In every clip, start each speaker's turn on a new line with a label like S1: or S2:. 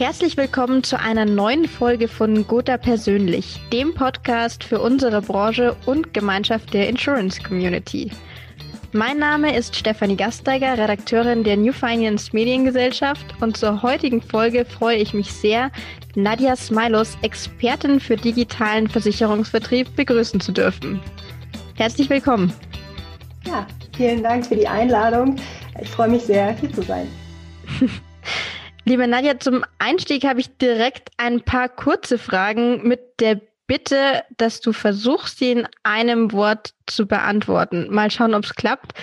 S1: Herzlich willkommen zu einer neuen Folge von Gotha Persönlich, dem Podcast für unsere Branche und Gemeinschaft der Insurance Community. Mein Name ist Stefanie Gasteiger, Redakteurin der New Finance Mediengesellschaft und zur heutigen Folge freue ich mich sehr, Nadja Smilos, Expertin für digitalen Versicherungsvertrieb, begrüßen zu dürfen. Herzlich willkommen.
S2: Ja, vielen Dank für die Einladung. Ich freue mich sehr, hier zu sein.
S1: Liebe Nadja, zum Einstieg habe ich direkt ein paar kurze Fragen mit der Bitte, dass du versuchst, sie in einem Wort zu beantworten. Mal schauen, ob es klappt.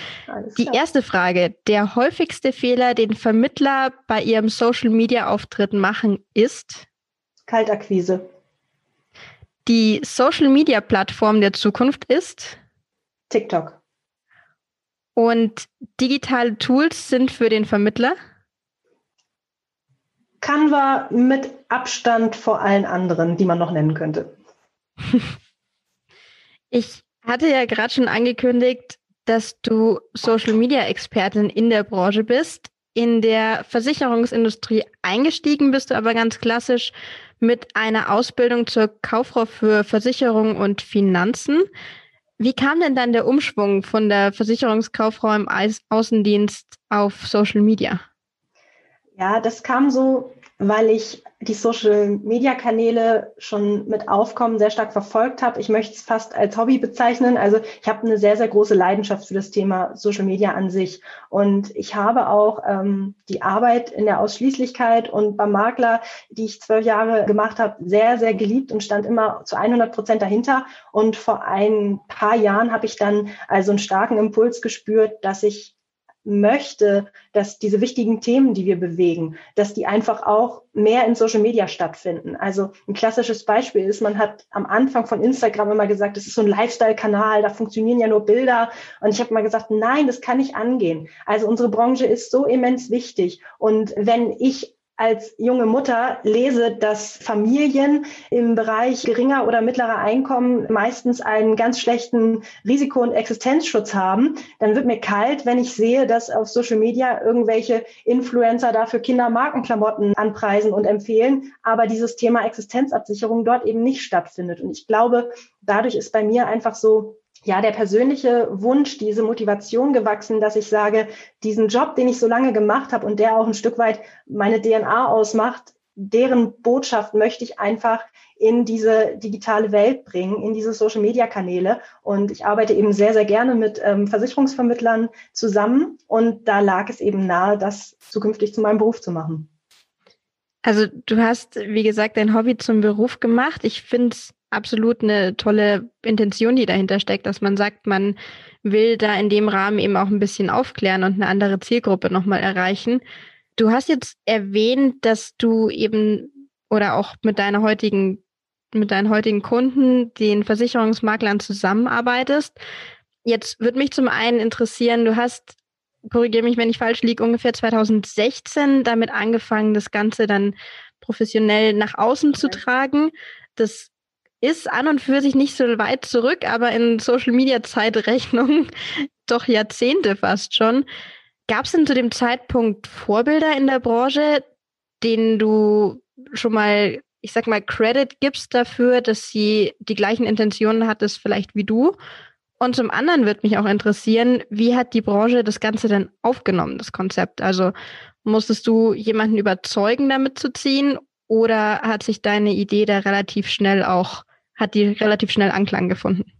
S1: Die erste Frage. Der häufigste Fehler, den Vermittler bei ihrem Social-Media-Auftritt machen, ist?
S2: Kaltakquise.
S1: Die Social-Media-Plattform der Zukunft ist?
S2: TikTok.
S1: Und digitale Tools sind für den Vermittler?
S2: Canva mit Abstand vor allen anderen, die man noch nennen könnte.
S1: Ich hatte ja gerade schon angekündigt, dass du Social Media Expertin in der Branche bist. In der Versicherungsindustrie eingestiegen bist du aber ganz klassisch mit einer Ausbildung zur Kauffrau für Versicherung und Finanzen. Wie kam denn dann der Umschwung von der Versicherungskauffrau im Außendienst auf Social Media?
S2: Ja, das kam so, weil ich die Social-Media-Kanäle schon mit Aufkommen sehr stark verfolgt habe. Ich möchte es fast als Hobby bezeichnen. Also ich habe eine sehr, sehr große Leidenschaft für das Thema Social Media an sich. Und ich habe auch ähm, die Arbeit in der Ausschließlichkeit und beim Makler, die ich zwölf Jahre gemacht habe, sehr, sehr geliebt und stand immer zu 100 Prozent dahinter. Und vor ein paar Jahren habe ich dann also einen starken Impuls gespürt, dass ich möchte, dass diese wichtigen Themen, die wir bewegen, dass die einfach auch mehr in Social Media stattfinden. Also ein klassisches Beispiel ist, man hat am Anfang von Instagram immer gesagt, das ist so ein Lifestyle-Kanal, da funktionieren ja nur Bilder. Und ich habe mal gesagt, nein, das kann nicht angehen. Also unsere Branche ist so immens wichtig. Und wenn ich als junge Mutter lese, dass Familien im Bereich geringer oder mittlerer Einkommen meistens einen ganz schlechten Risiko- und Existenzschutz haben, dann wird mir kalt, wenn ich sehe, dass auf Social Media irgendwelche Influencer dafür Kindermarkenklamotten anpreisen und empfehlen, aber dieses Thema Existenzabsicherung dort eben nicht stattfindet. Und ich glaube, dadurch ist bei mir einfach so ja, der persönliche Wunsch, diese Motivation gewachsen, dass ich sage, diesen Job, den ich so lange gemacht habe und der auch ein Stück weit meine DNA ausmacht, deren Botschaft möchte ich einfach in diese digitale Welt bringen, in diese Social-Media-Kanäle. Und ich arbeite eben sehr, sehr gerne mit ähm, Versicherungsvermittlern zusammen. Und da lag es eben nahe, das zukünftig zu meinem Beruf zu machen.
S1: Also du hast, wie gesagt, dein Hobby zum Beruf gemacht. Ich finde es absolut eine tolle Intention, die dahinter steckt, dass man sagt, man will da in dem Rahmen eben auch ein bisschen aufklären und eine andere Zielgruppe nochmal erreichen. Du hast jetzt erwähnt, dass du eben oder auch mit deiner heutigen, mit deinen heutigen Kunden, den Versicherungsmaklern zusammenarbeitest. Jetzt würde mich zum einen interessieren, du hast, korrigiere mich, wenn ich falsch liege, ungefähr 2016 damit angefangen, das Ganze dann professionell nach außen okay. zu tragen. Das ist an und für sich nicht so weit zurück, aber in Social Media Zeitrechnung doch Jahrzehnte fast schon. Gab es denn zu dem Zeitpunkt Vorbilder in der Branche, denen du schon mal, ich sag mal, Credit gibst dafür, dass sie die gleichen Intentionen hattest, vielleicht wie du? Und zum anderen wird mich auch interessieren, wie hat die Branche das Ganze denn aufgenommen, das Konzept? Also musstest du jemanden überzeugen, damit zu ziehen? Oder hat sich deine Idee da relativ schnell auch hat die relativ schnell Anklang gefunden.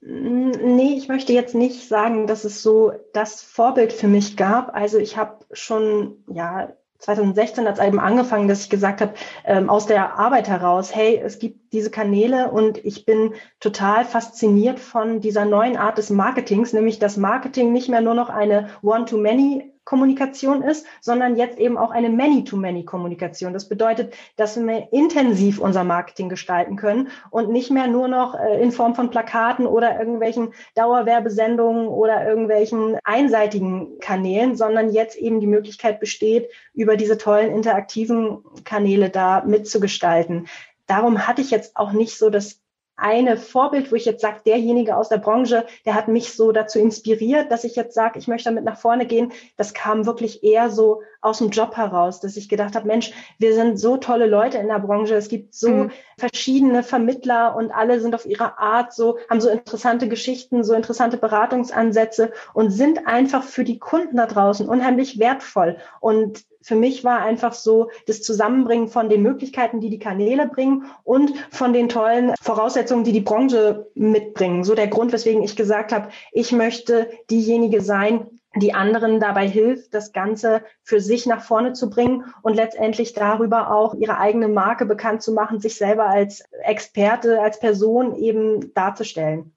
S2: Nee, ich möchte jetzt nicht sagen, dass es so das Vorbild für mich gab. Also ich habe schon, ja, 2016 hat es eben angefangen, dass ich gesagt habe, ähm, aus der Arbeit heraus, hey, es gibt diese Kanäle und ich bin total fasziniert von dieser neuen Art des Marketings, nämlich dass Marketing nicht mehr nur noch eine One-to-Many Kommunikation ist, sondern jetzt eben auch eine Many-to-Many-Kommunikation. Das bedeutet, dass wir intensiv unser Marketing gestalten können und nicht mehr nur noch äh, in Form von Plakaten oder irgendwelchen Dauerwerbesendungen oder irgendwelchen einseitigen Kanälen, sondern jetzt eben die Möglichkeit besteht, über diese tollen interaktiven Kanäle da mitzugestalten. Darum hatte ich jetzt auch nicht so das eine Vorbild, wo ich jetzt sage, derjenige aus der Branche, der hat mich so dazu inspiriert, dass ich jetzt sage, ich möchte damit nach vorne gehen. Das kam wirklich eher so aus dem Job heraus, dass ich gedacht habe, Mensch, wir sind so tolle Leute in der Branche, es gibt so mhm. verschiedene Vermittler und alle sind auf ihre Art so, haben so interessante Geschichten, so interessante Beratungsansätze und sind einfach für die Kunden da draußen unheimlich wertvoll. Und für mich war einfach so das Zusammenbringen von den Möglichkeiten, die die Kanäle bringen und von den tollen Voraussetzungen, die die Branche mitbringen. So der Grund, weswegen ich gesagt habe, ich möchte diejenige sein, die anderen dabei hilft, das Ganze für sich nach vorne zu bringen und letztendlich darüber auch ihre eigene Marke bekannt zu machen, sich selber als Experte, als Person eben darzustellen.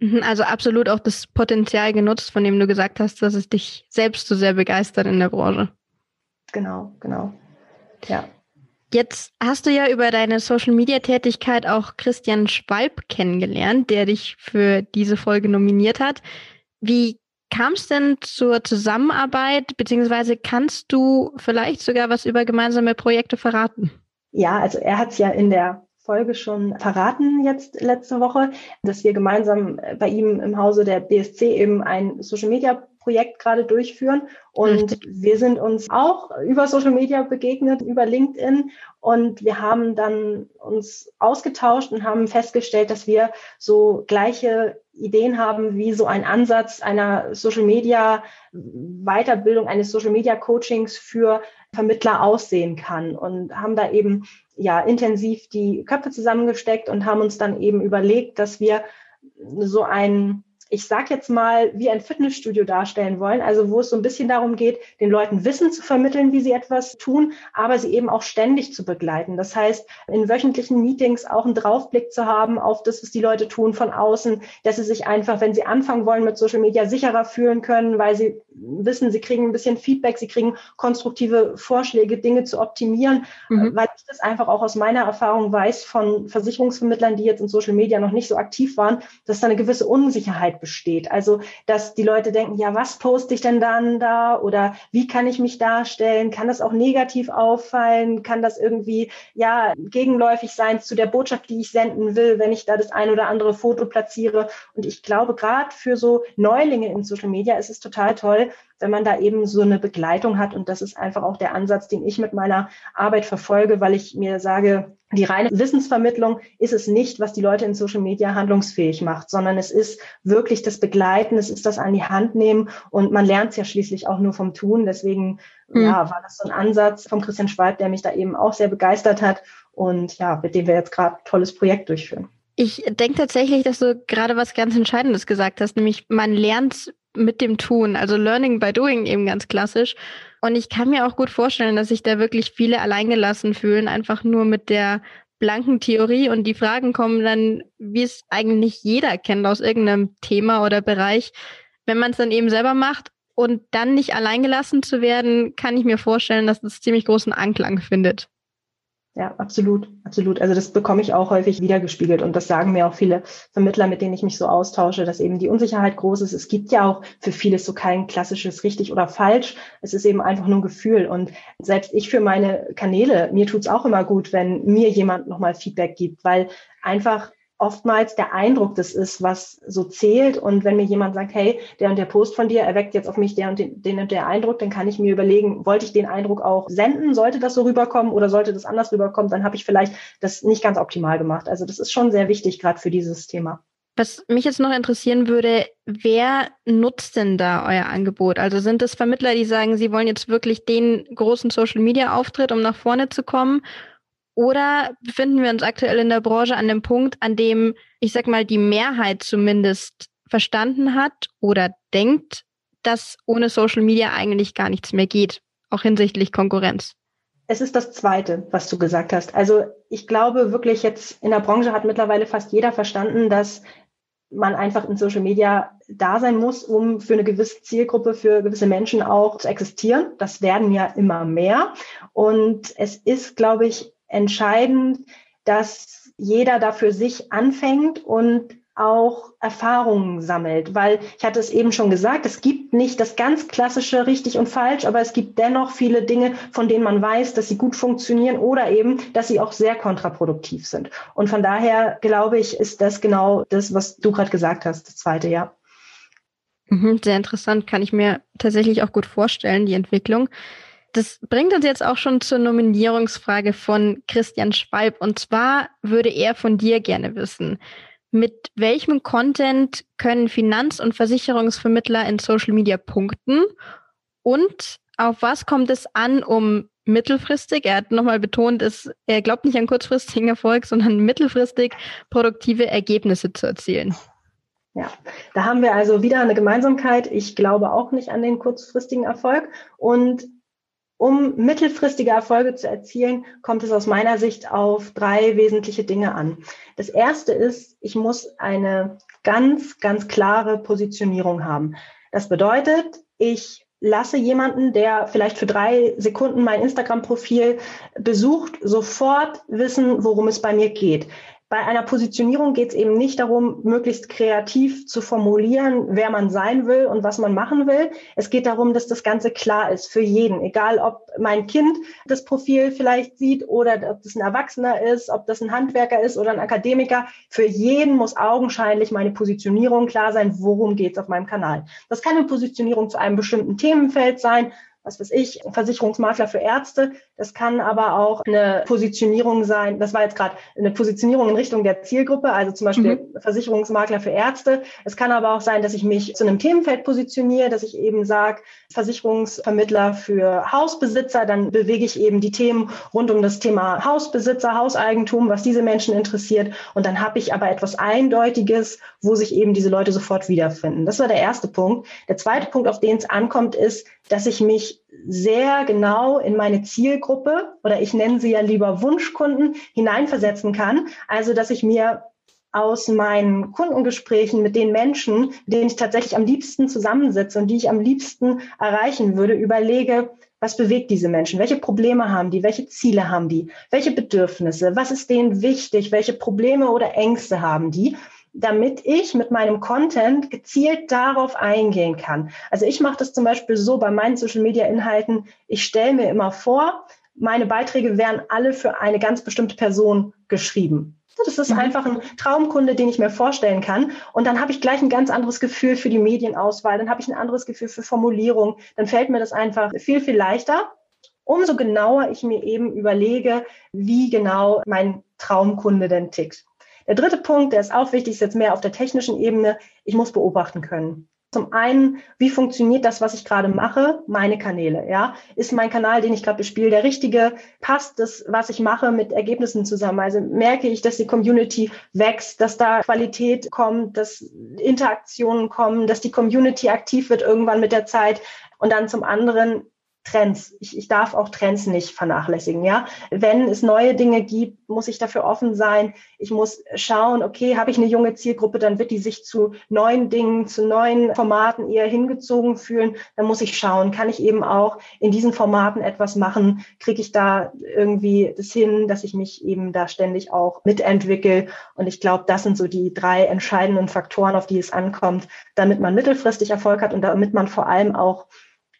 S1: Mhm, also absolut auch das Potenzial genutzt, von dem du gesagt hast, dass es dich selbst so sehr begeistert in der Branche.
S2: Genau, genau. Ja.
S1: Jetzt hast du ja über deine Social-Media-Tätigkeit auch Christian Schwalb kennengelernt, der dich für diese Folge nominiert hat. Wie kam es denn zur Zusammenarbeit, beziehungsweise kannst du vielleicht sogar was über gemeinsame Projekte verraten?
S2: Ja, also er hat es ja in der Folge schon verraten jetzt letzte Woche, dass wir gemeinsam bei ihm im Hause der BSC eben ein Social Media Projekt gerade durchführen. Und wir sind uns auch über Social Media begegnet, über LinkedIn. Und wir haben dann uns ausgetauscht und haben festgestellt, dass wir so gleiche Ideen haben, wie so ein Ansatz einer Social Media Weiterbildung, eines Social Media Coachings für Vermittler aussehen kann und haben da eben ja intensiv die Köpfe zusammengesteckt und haben uns dann eben überlegt, dass wir so ein ich sag jetzt mal, wie ein Fitnessstudio darstellen wollen, also wo es so ein bisschen darum geht, den Leuten Wissen zu vermitteln, wie sie etwas tun, aber sie eben auch ständig zu begleiten. Das heißt, in wöchentlichen Meetings auch einen Draufblick zu haben auf das, was die Leute tun von außen, dass sie sich einfach, wenn sie anfangen wollen mit Social Media, sicherer fühlen können, weil sie wissen, sie kriegen ein bisschen Feedback, sie kriegen konstruktive Vorschläge, Dinge zu optimieren, mhm. weil ich das einfach auch aus meiner Erfahrung weiß von Versicherungsvermittlern, die jetzt in Social Media noch nicht so aktiv waren, dass da eine gewisse Unsicherheit besteht. Also, dass die Leute denken, ja, was poste ich denn dann da oder wie kann ich mich darstellen? Kann das auch negativ auffallen? Kann das irgendwie, ja, gegenläufig sein zu der Botschaft, die ich senden will, wenn ich da das ein oder andere Foto platziere? Und ich glaube, gerade für so Neulinge in Social Media ist es total toll, wenn man da eben so eine Begleitung hat. Und das ist einfach auch der Ansatz, den ich mit meiner Arbeit verfolge, weil ich mir sage, die reine Wissensvermittlung ist es nicht, was die Leute in Social Media handlungsfähig macht, sondern es ist wirklich das Begleiten, es ist das an die Hand nehmen und man lernt es ja schließlich auch nur vom Tun. Deswegen mhm. ja, war das so ein Ansatz von Christian Schwalb, der mich da eben auch sehr begeistert hat und ja, mit dem wir jetzt gerade ein tolles Projekt durchführen.
S1: Ich denke tatsächlich, dass du gerade was ganz Entscheidendes gesagt hast, nämlich man lernt mit dem Tun, also Learning by Doing eben ganz klassisch. Und ich kann mir auch gut vorstellen, dass sich da wirklich viele alleingelassen fühlen, einfach nur mit der blanken Theorie und die Fragen kommen dann, wie es eigentlich jeder kennt aus irgendeinem Thema oder Bereich. Wenn man es dann eben selber macht und dann nicht alleingelassen zu werden, kann ich mir vorstellen, dass das ziemlich großen Anklang findet.
S2: Ja, absolut, absolut. Also das bekomme ich auch häufig wiedergespiegelt und das sagen mir auch viele Vermittler, mit denen ich mich so austausche, dass eben die Unsicherheit groß ist. Es gibt ja auch für vieles so kein klassisches richtig oder falsch. Es ist eben einfach nur ein Gefühl und selbst ich für meine Kanäle, mir tut's auch immer gut, wenn mir jemand nochmal Feedback gibt, weil einfach oftmals der Eindruck das ist, was so zählt. Und wenn mir jemand sagt, hey, der und der Post von dir erweckt jetzt auf mich der und den, den und der Eindruck, dann kann ich mir überlegen, wollte ich den Eindruck auch senden? Sollte das so rüberkommen oder sollte das anders rüberkommen? Dann habe ich vielleicht das nicht ganz optimal gemacht. Also das ist schon sehr wichtig, gerade für dieses Thema.
S1: Was mich jetzt noch interessieren würde, wer nutzt denn da euer Angebot? Also sind es Vermittler, die sagen, sie wollen jetzt wirklich den großen Social-Media-Auftritt, um nach vorne zu kommen? Oder befinden wir uns aktuell in der Branche an dem Punkt, an dem, ich sag mal, die Mehrheit zumindest verstanden hat oder denkt, dass ohne Social Media eigentlich gar nichts mehr geht, auch hinsichtlich Konkurrenz?
S2: Es ist das Zweite, was du gesagt hast. Also ich glaube wirklich jetzt in der Branche hat mittlerweile fast jeder verstanden, dass man einfach in Social Media da sein muss, um für eine gewisse Zielgruppe, für gewisse Menschen auch zu existieren. Das werden ja immer mehr. Und es ist, glaube ich, entscheidend, dass jeder da für sich anfängt und auch Erfahrungen sammelt, weil ich hatte es eben schon gesagt, es gibt nicht das ganz klassische richtig und falsch, aber es gibt dennoch viele Dinge, von denen man weiß, dass sie gut funktionieren oder eben, dass sie auch sehr kontraproduktiv sind. Und von daher glaube ich, ist das genau das, was du gerade gesagt hast, das zweite Jahr.
S1: Mhm, sehr interessant, kann ich mir tatsächlich auch gut vorstellen, die Entwicklung. Das bringt uns jetzt auch schon zur Nominierungsfrage von Christian Schwalb. Und zwar würde er von dir gerne wissen, mit welchem Content können Finanz- und Versicherungsvermittler in Social Media punkten? Und auf was kommt es an, um mittelfristig, er hat nochmal betont, dass er glaubt nicht an kurzfristigen Erfolg, sondern mittelfristig produktive Ergebnisse zu erzielen?
S2: Ja, da haben wir also wieder eine Gemeinsamkeit. Ich glaube auch nicht an den kurzfristigen Erfolg. Und um mittelfristige Erfolge zu erzielen, kommt es aus meiner Sicht auf drei wesentliche Dinge an. Das erste ist, ich muss eine ganz, ganz klare Positionierung haben. Das bedeutet, ich lasse jemanden, der vielleicht für drei Sekunden mein Instagram-Profil besucht, sofort wissen, worum es bei mir geht. Bei einer Positionierung geht es eben nicht darum, möglichst kreativ zu formulieren, wer man sein will und was man machen will. Es geht darum, dass das Ganze klar ist für jeden, egal ob mein Kind das Profil vielleicht sieht oder ob das ein Erwachsener ist, ob das ein Handwerker ist oder ein Akademiker. Für jeden muss augenscheinlich meine Positionierung klar sein, worum geht es auf meinem Kanal. Das kann eine Positionierung zu einem bestimmten Themenfeld sein, was weiß ich, Versicherungsmakler für Ärzte. Das kann aber auch eine Positionierung sein. Das war jetzt gerade eine Positionierung in Richtung der Zielgruppe, also zum Beispiel mhm. Versicherungsmakler für Ärzte. Es kann aber auch sein, dass ich mich zu einem Themenfeld positioniere, dass ich eben sage, Versicherungsvermittler für Hausbesitzer. Dann bewege ich eben die Themen rund um das Thema Hausbesitzer, Hauseigentum, was diese Menschen interessiert. Und dann habe ich aber etwas Eindeutiges, wo sich eben diese Leute sofort wiederfinden. Das war der erste Punkt. Der zweite Punkt, auf den es ankommt, ist, dass ich mich sehr genau in meine Zielgruppe oder ich nenne sie ja lieber Wunschkunden hineinversetzen kann. Also, dass ich mir aus meinen Kundengesprächen mit den Menschen, mit denen ich tatsächlich am liebsten zusammensitze und die ich am liebsten erreichen würde, überlege, was bewegt diese Menschen? Welche Probleme haben die? Welche Ziele haben die? Welche Bedürfnisse? Was ist denen wichtig? Welche Probleme oder Ängste haben die? Damit ich mit meinem Content gezielt darauf eingehen kann. Also ich mache das zum Beispiel so bei meinen Social-Media-Inhalten. Ich stelle mir immer vor, meine Beiträge wären alle für eine ganz bestimmte Person geschrieben. Das ist mhm. einfach ein Traumkunde, den ich mir vorstellen kann. Und dann habe ich gleich ein ganz anderes Gefühl für die Medienauswahl. Dann habe ich ein anderes Gefühl für Formulierung. Dann fällt mir das einfach viel, viel leichter. Umso genauer ich mir eben überlege, wie genau mein Traumkunde denn tickt. Der dritte Punkt, der ist auch wichtig, ist jetzt mehr auf der technischen Ebene. Ich muss beobachten können. Zum einen, wie funktioniert das, was ich gerade mache? Meine Kanäle, ja? Ist mein Kanal, den ich gerade bespiele, der richtige? Passt das, was ich mache, mit Ergebnissen zusammen? Also merke ich, dass die Community wächst, dass da Qualität kommt, dass Interaktionen kommen, dass die Community aktiv wird irgendwann mit der Zeit? Und dann zum anderen, Trends. Ich, ich darf auch Trends nicht vernachlässigen, ja. Wenn es neue Dinge gibt, muss ich dafür offen sein. Ich muss schauen, okay, habe ich eine junge Zielgruppe, dann wird die sich zu neuen Dingen, zu neuen Formaten eher hingezogen fühlen. Dann muss ich schauen, kann ich eben auch in diesen Formaten etwas machen? Kriege ich da irgendwie das hin, dass ich mich eben da ständig auch mitentwickle? Und ich glaube, das sind so die drei entscheidenden Faktoren, auf die es ankommt, damit man mittelfristig Erfolg hat und damit man vor allem auch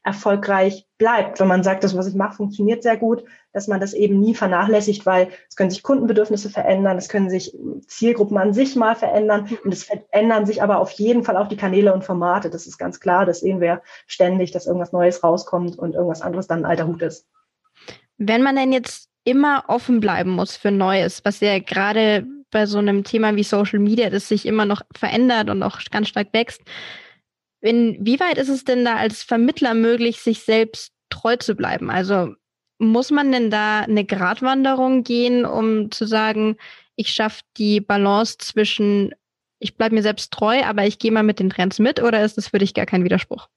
S2: erfolgreich bleibt. Wenn man sagt, das, was ich mache, funktioniert sehr gut, dass man das eben nie vernachlässigt, weil es können sich Kundenbedürfnisse verändern, es können sich Zielgruppen an sich mal verändern und es verändern sich aber auf jeden Fall auch die Kanäle und Formate. Das ist ganz klar. Das sehen wir ständig, dass irgendwas Neues rauskommt und irgendwas anderes dann ein alter Hut ist.
S1: Wenn man denn jetzt immer offen bleiben muss für Neues, was ja gerade bei so einem Thema wie Social Media, das sich immer noch verändert und auch ganz stark wächst, Inwieweit ist es denn da als Vermittler möglich, sich selbst treu zu bleiben? Also muss man denn da eine Gratwanderung gehen, um zu sagen, ich schaffe die Balance zwischen, ich bleibe mir selbst treu, aber ich gehe mal mit den Trends mit, oder ist das für dich gar kein Widerspruch?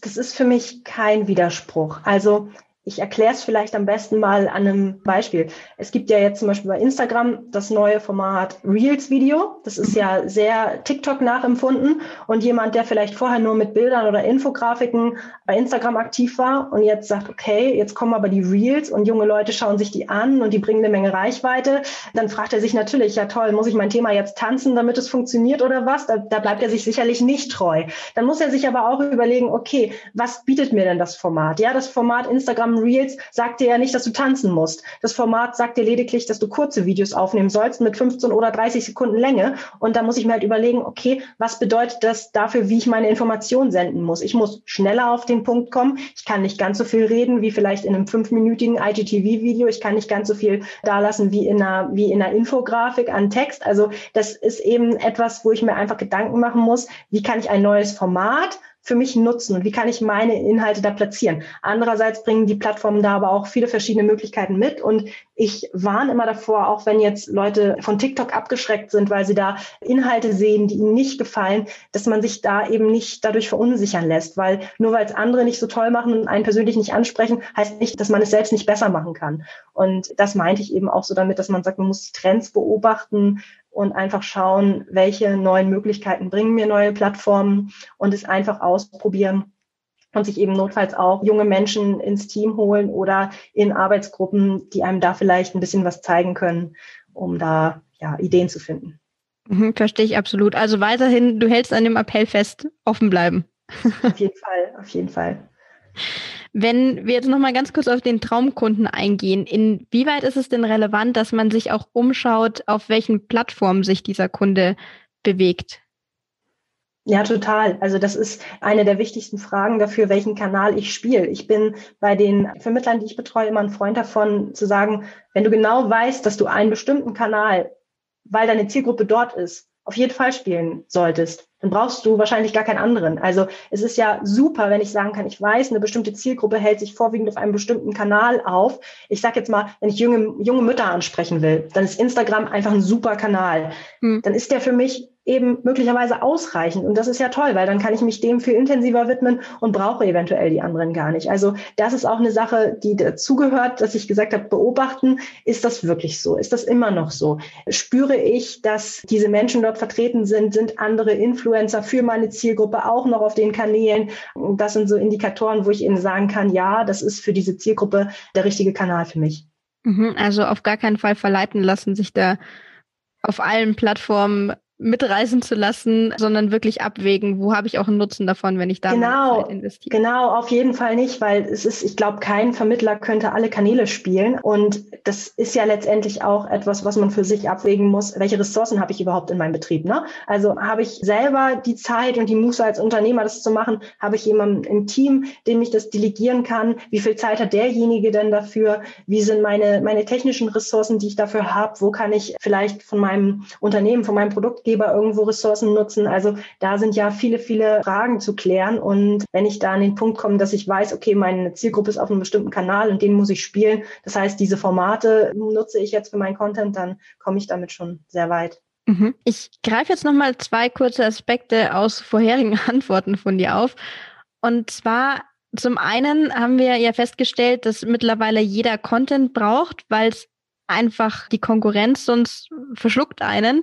S2: Das ist für mich kein Widerspruch. Also ich erkläre es vielleicht am besten mal an einem Beispiel. Es gibt ja jetzt zum Beispiel bei Instagram das neue Format Reels Video. Das ist ja sehr TikTok nachempfunden. Und jemand, der vielleicht vorher nur mit Bildern oder Infografiken bei Instagram aktiv war und jetzt sagt, okay, jetzt kommen aber die Reels und junge Leute schauen sich die an und die bringen eine Menge Reichweite, dann fragt er sich natürlich, ja toll, muss ich mein Thema jetzt tanzen, damit es funktioniert oder was? Da, da bleibt er sich sicherlich nicht treu. Dann muss er sich aber auch überlegen, okay, was bietet mir denn das Format? Ja, das Format Instagram Instagram Reels sagt dir ja nicht, dass du tanzen musst. Das Format sagt dir lediglich, dass du kurze Videos aufnehmen sollst mit 15 oder 30 Sekunden Länge. Und da muss ich mir halt überlegen, okay, was bedeutet das dafür, wie ich meine Informationen senden muss? Ich muss schneller auf den Punkt kommen. Ich kann nicht ganz so viel reden wie vielleicht in einem fünfminütigen IGTV-Video. Ich kann nicht ganz so viel dalassen wie in einer, wie in einer Infografik an Text. Also das ist eben etwas, wo ich mir einfach Gedanken machen muss, wie kann ich ein neues Format für mich nutzen und wie kann ich meine Inhalte da platzieren. Andererseits bringen die Plattformen da aber auch viele verschiedene Möglichkeiten mit und ich warne immer davor, auch wenn jetzt Leute von TikTok abgeschreckt sind, weil sie da Inhalte sehen, die ihnen nicht gefallen, dass man sich da eben nicht dadurch verunsichern lässt, weil nur weil es andere nicht so toll machen und einen persönlich nicht ansprechen, heißt nicht, dass man es selbst nicht besser machen kann. Und das meinte ich eben auch so damit, dass man sagt, man muss Trends beobachten, und einfach schauen, welche neuen Möglichkeiten bringen mir neue Plattformen und es einfach ausprobieren und sich eben notfalls auch junge Menschen ins Team holen oder in Arbeitsgruppen, die einem da vielleicht ein bisschen was zeigen können, um da ja, Ideen zu finden.
S1: Mhm, verstehe ich absolut. Also weiterhin, du hältst an dem Appell fest, offen bleiben.
S2: Auf jeden Fall, auf jeden Fall.
S1: Wenn wir jetzt nochmal ganz kurz auf den Traumkunden eingehen, inwieweit ist es denn relevant, dass man sich auch umschaut, auf welchen Plattformen sich dieser Kunde bewegt?
S2: Ja, total. Also das ist eine der wichtigsten Fragen dafür, welchen Kanal ich spiele. Ich bin bei den Vermittlern, die ich betreue, immer ein Freund davon zu sagen, wenn du genau weißt, dass du einen bestimmten Kanal, weil deine Zielgruppe dort ist, auf jeden Fall spielen solltest, dann brauchst du wahrscheinlich gar keinen anderen. Also es ist ja super, wenn ich sagen kann, ich weiß, eine bestimmte Zielgruppe hält sich vorwiegend auf einem bestimmten Kanal auf. Ich sage jetzt mal, wenn ich junge, junge Mütter ansprechen will, dann ist Instagram einfach ein super Kanal. Hm. Dann ist der für mich eben möglicherweise ausreichend. Und das ist ja toll, weil dann kann ich mich dem viel intensiver widmen und brauche eventuell die anderen gar nicht. Also das ist auch eine Sache, die dazugehört, dass ich gesagt habe, beobachten, ist das wirklich so? Ist das immer noch so? Spüre ich, dass diese Menschen dort vertreten sind? Sind andere Influencer für meine Zielgruppe auch noch auf den Kanälen? Das sind so Indikatoren, wo ich Ihnen sagen kann, ja, das ist für diese Zielgruppe der richtige Kanal für mich.
S1: Mhm, also auf gar keinen Fall verleiten lassen, sich da auf allen Plattformen mitreißen zu lassen, sondern wirklich abwägen, wo habe ich auch einen Nutzen davon, wenn ich da
S2: genau, Zeit investiere. Genau, auf jeden Fall nicht, weil es ist, ich glaube, kein Vermittler könnte alle Kanäle spielen. Und das ist ja letztendlich auch etwas, was man für sich abwägen muss. Welche Ressourcen habe ich überhaupt in meinem Betrieb? Ne? Also habe ich selber die Zeit und die Muße als Unternehmer, das zu machen? Habe ich jemanden im Team, dem ich das delegieren kann? Wie viel Zeit hat derjenige denn dafür? Wie sind meine, meine technischen Ressourcen, die ich dafür habe? Wo kann ich vielleicht von meinem Unternehmen, von meinem Produkt Auftraggeber irgendwo Ressourcen nutzen. Also da sind ja viele, viele Fragen zu klären. Und wenn ich da an den Punkt komme, dass ich weiß, okay, meine Zielgruppe ist auf einem bestimmten Kanal und den muss ich spielen. Das heißt, diese Formate nutze ich jetzt für meinen Content, dann komme ich damit schon sehr weit.
S1: Mhm. Ich greife jetzt nochmal zwei kurze Aspekte aus vorherigen Antworten von dir auf. Und zwar zum einen haben wir ja festgestellt, dass mittlerweile jeder Content braucht, weil es einfach die Konkurrenz sonst verschluckt einen.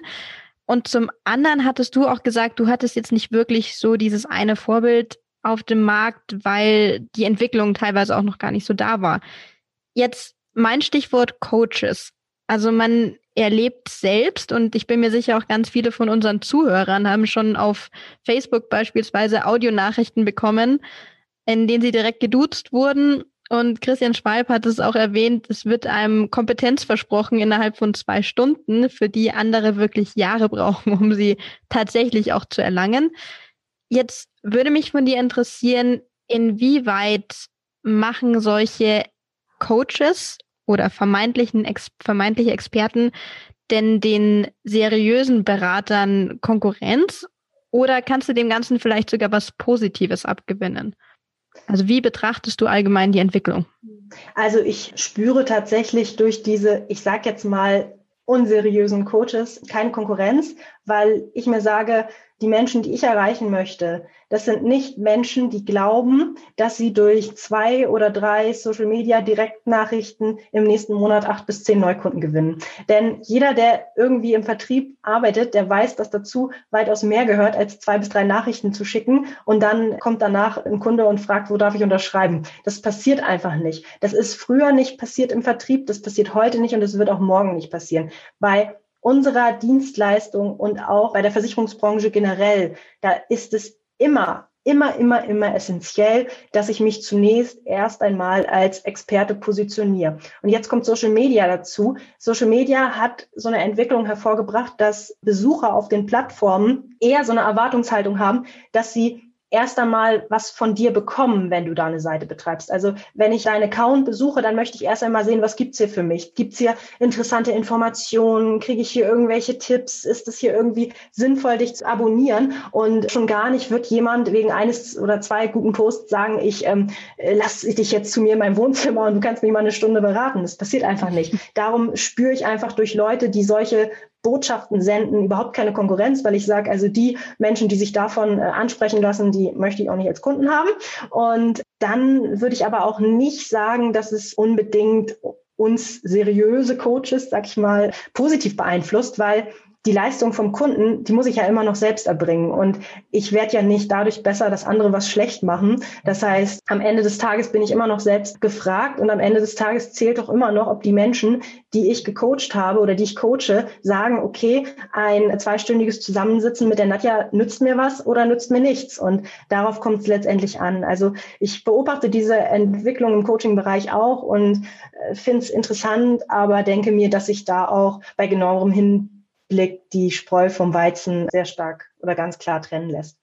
S1: Und zum anderen hattest du auch gesagt, du hattest jetzt nicht wirklich so dieses eine Vorbild auf dem Markt, weil die Entwicklung teilweise auch noch gar nicht so da war. Jetzt mein Stichwort Coaches. Also man erlebt selbst und ich bin mir sicher auch ganz viele von unseren Zuhörern haben schon auf Facebook beispielsweise Audionachrichten bekommen, in denen sie direkt geduzt wurden und Christian Schwalb hat es auch erwähnt, es wird einem Kompetenz versprochen innerhalb von zwei Stunden, für die andere wirklich Jahre brauchen, um sie tatsächlich auch zu erlangen. Jetzt würde mich von dir interessieren, inwieweit machen solche Coaches oder vermeintlichen Ex vermeintliche Experten denn den seriösen Beratern Konkurrenz oder kannst du dem Ganzen vielleicht sogar was Positives abgewinnen? Also wie betrachtest du allgemein die Entwicklung?
S2: Also ich spüre tatsächlich durch diese, ich sage jetzt mal, unseriösen Coaches keine Konkurrenz, weil ich mir sage, die Menschen, die ich erreichen möchte, das sind nicht Menschen, die glauben, dass sie durch zwei oder drei Social Media Direktnachrichten im nächsten Monat acht bis zehn Neukunden gewinnen. Denn jeder, der irgendwie im Vertrieb arbeitet, der weiß, dass dazu weitaus mehr gehört, als zwei bis drei Nachrichten zu schicken. Und dann kommt danach ein Kunde und fragt, wo darf ich unterschreiben? Das passiert einfach nicht. Das ist früher nicht passiert im Vertrieb. Das passiert heute nicht und es wird auch morgen nicht passieren. Bei unserer Dienstleistung und auch bei der Versicherungsbranche generell, da ist es immer immer, immer, immer essentiell, dass ich mich zunächst erst einmal als Experte positioniere. Und jetzt kommt Social Media dazu. Social Media hat so eine Entwicklung hervorgebracht, dass Besucher auf den Plattformen eher so eine Erwartungshaltung haben, dass sie erst einmal was von dir bekommen, wenn du da eine Seite betreibst. Also wenn ich deinen Account besuche, dann möchte ich erst einmal sehen, was gibt's hier für mich? Gibt's hier interessante Informationen? Kriege ich hier irgendwelche Tipps? Ist es hier irgendwie sinnvoll, dich zu abonnieren? Und schon gar nicht wird jemand wegen eines oder zwei guten Posts sagen, ich ähm, lass dich jetzt zu mir in meinem Wohnzimmer und du kannst mich mal eine Stunde beraten. Das passiert einfach nicht. Darum spüre ich einfach durch Leute, die solche Botschaften senden, überhaupt keine Konkurrenz, weil ich sage, also die Menschen, die sich davon äh, ansprechen lassen, die möchte ich auch nicht als Kunden haben. Und dann würde ich aber auch nicht sagen, dass es unbedingt uns seriöse Coaches, sag ich mal, positiv beeinflusst, weil die Leistung vom Kunden, die muss ich ja immer noch selbst erbringen. Und ich werde ja nicht dadurch besser, dass andere was schlecht machen. Das heißt, am Ende des Tages bin ich immer noch selbst gefragt und am Ende des Tages zählt doch immer noch, ob die Menschen, die ich gecoacht habe oder die ich coache, sagen, okay, ein zweistündiges Zusammensitzen mit der Nadja nützt mir was oder nützt mir nichts. Und darauf kommt es letztendlich an. Also ich beobachte diese Entwicklung im Coaching-Bereich auch und äh, finde es interessant, aber denke mir, dass ich da auch bei genauerem Hin Blick die Spreu vom Weizen sehr stark oder ganz klar trennen lässt.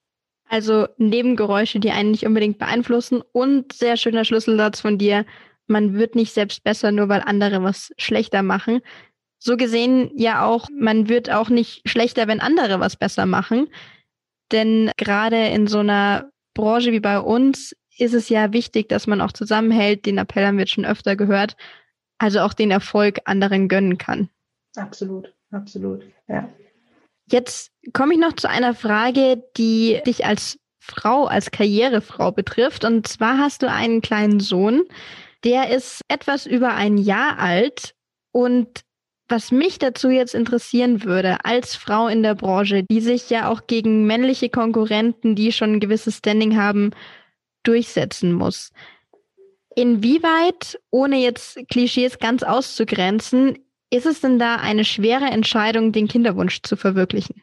S1: Also Nebengeräusche, die einen nicht unbedingt beeinflussen und sehr schöner Schlüsselsatz von dir, man wird nicht selbst besser, nur weil andere was schlechter machen. So gesehen ja auch, man wird auch nicht schlechter, wenn andere was besser machen. Denn gerade in so einer Branche wie bei uns ist es ja wichtig, dass man auch zusammenhält. Den Appell haben wir jetzt schon öfter gehört. Also auch den Erfolg anderen gönnen kann.
S2: Absolut absolut, ja.
S1: Jetzt komme ich noch zu einer Frage, die dich als Frau, als Karrierefrau betrifft. Und zwar hast du einen kleinen Sohn, der ist etwas über ein Jahr alt. Und was mich dazu jetzt interessieren würde, als Frau in der Branche, die sich ja auch gegen männliche Konkurrenten, die schon ein gewisses Standing haben, durchsetzen muss. Inwieweit, ohne jetzt Klischees ganz auszugrenzen, ist es denn da eine schwere Entscheidung, den Kinderwunsch zu verwirklichen?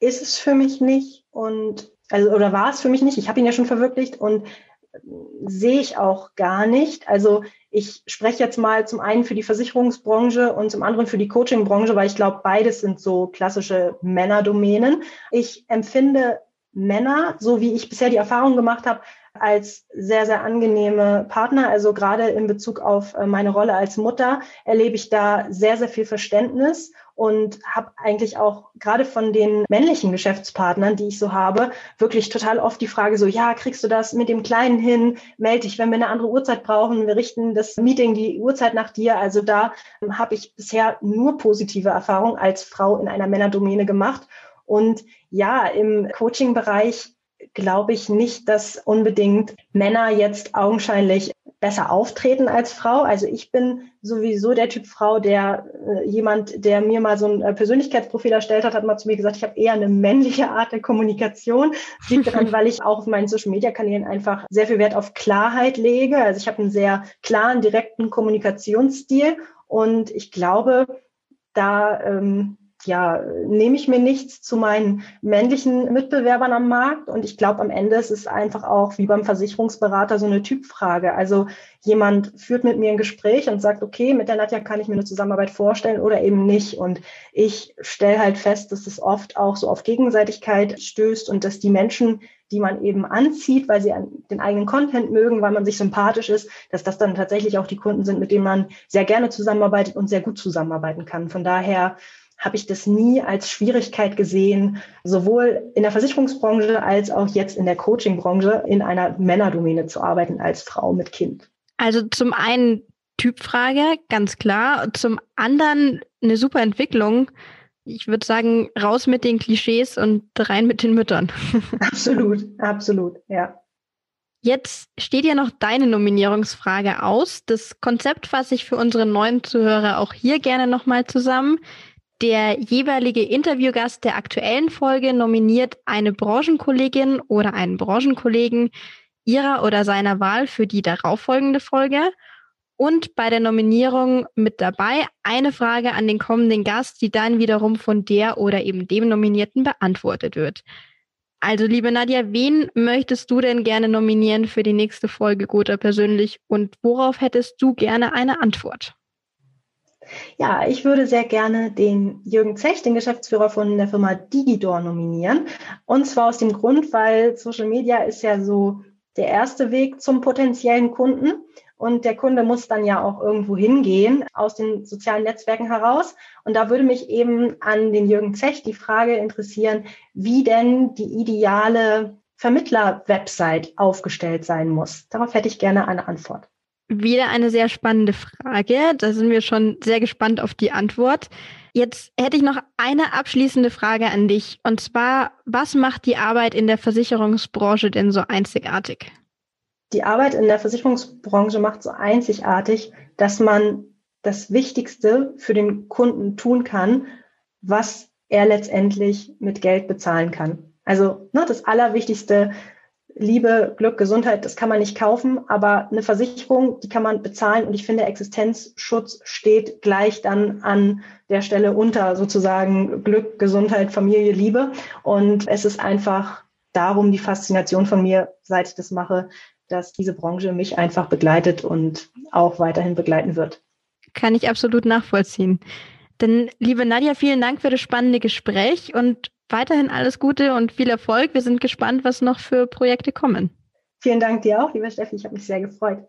S2: Ist es für mich nicht und also oder war es für mich nicht? Ich habe ihn ja schon verwirklicht und äh, sehe ich auch gar nicht. Also ich spreche jetzt mal zum einen für die Versicherungsbranche und zum anderen für die Coachingbranche, weil ich glaube, beides sind so klassische Männerdomänen. Ich empfinde Männer, so wie ich bisher die Erfahrung gemacht habe, als sehr, sehr angenehme Partner. Also gerade in Bezug auf äh, meine Rolle als Mutter erlebe ich da sehr, sehr viel Verständnis und habe eigentlich auch gerade von den männlichen Geschäftspartnern, die ich so habe, wirklich total oft die Frage so, ja, kriegst du das mit dem Kleinen hin? Melde dich, wenn wir eine andere Uhrzeit brauchen. Wir richten das Meeting, die Uhrzeit nach dir. Also da ähm, habe ich bisher nur positive Erfahrungen als Frau in einer Männerdomäne gemacht. Und ja, im Coaching-Bereich glaube ich nicht, dass unbedingt Männer jetzt augenscheinlich besser auftreten als Frau. Also ich bin sowieso der Typ Frau, der äh, jemand, der mir mal so ein äh, Persönlichkeitsprofil erstellt hat, hat mal zu mir gesagt, ich habe eher eine männliche Art der Kommunikation. Das liegt daran, weil ich auch auf meinen Social Media Kanälen einfach sehr viel Wert auf Klarheit lege. Also ich habe einen sehr klaren, direkten Kommunikationsstil und ich glaube, da ähm, ja, nehme ich mir nichts zu meinen männlichen Mitbewerbern am Markt. Und ich glaube, am Ende ist es einfach auch wie beim Versicherungsberater so eine Typfrage. Also jemand führt mit mir ein Gespräch und sagt, okay, mit der Nadja kann ich mir eine Zusammenarbeit vorstellen oder eben nicht. Und ich stelle halt fest, dass es oft auch so auf Gegenseitigkeit stößt und dass die Menschen, die man eben anzieht, weil sie den eigenen Content mögen, weil man sich sympathisch ist, dass das dann tatsächlich auch die Kunden sind, mit denen man sehr gerne zusammenarbeitet und sehr gut zusammenarbeiten kann. Von daher habe ich das nie als Schwierigkeit gesehen, sowohl in der Versicherungsbranche als auch jetzt in der Coachingbranche in einer Männerdomäne zu arbeiten als Frau mit Kind.
S1: Also zum einen Typfrage, ganz klar. Zum anderen eine super Entwicklung. Ich würde sagen, raus mit den Klischees und rein mit den Müttern.
S2: Absolut, absolut, ja.
S1: Jetzt steht ja noch deine Nominierungsfrage aus. Das Konzept fasse ich für unsere neuen Zuhörer auch hier gerne nochmal zusammen. Der jeweilige Interviewgast der aktuellen Folge nominiert eine Branchenkollegin oder einen Branchenkollegen ihrer oder seiner Wahl für die darauffolgende Folge und bei der Nominierung mit dabei eine Frage an den kommenden Gast, die dann wiederum von der oder eben dem Nominierten beantwortet wird. Also, liebe Nadja, wen möchtest du denn gerne nominieren für die nächste Folge Gotha persönlich und worauf hättest du gerne eine Antwort?
S2: Ja, ich würde sehr gerne den Jürgen Zech, den Geschäftsführer von der Firma Digidor, nominieren. Und zwar aus dem Grund, weil Social Media ist ja so der erste Weg zum potenziellen Kunden. Und der Kunde muss dann ja auch irgendwo hingehen aus den sozialen Netzwerken heraus. Und da würde mich eben an den Jürgen Zech die Frage interessieren, wie denn die ideale Vermittler-Website aufgestellt sein muss. Darauf hätte ich gerne eine Antwort.
S1: Wieder eine sehr spannende Frage. Da sind wir schon sehr gespannt auf die Antwort. Jetzt hätte ich noch eine abschließende Frage an dich. Und zwar, was macht die Arbeit in der Versicherungsbranche denn so einzigartig?
S2: Die Arbeit in der Versicherungsbranche macht so einzigartig, dass man das Wichtigste für den Kunden tun kann, was er letztendlich mit Geld bezahlen kann. Also ne, das Allerwichtigste, Liebe, Glück, Gesundheit, das kann man nicht kaufen, aber eine Versicherung, die kann man bezahlen und ich finde, Existenzschutz steht gleich dann an der Stelle unter sozusagen Glück, Gesundheit, Familie, Liebe. Und es ist einfach darum die Faszination von mir, seit ich das mache, dass diese Branche mich einfach begleitet und auch weiterhin begleiten wird.
S1: Kann ich absolut nachvollziehen. Denn, liebe Nadja, vielen Dank für das spannende Gespräch und weiterhin alles Gute und viel Erfolg. Wir sind gespannt, was noch für Projekte kommen.
S2: Vielen Dank dir auch, lieber Steffi. Ich habe mich sehr gefreut.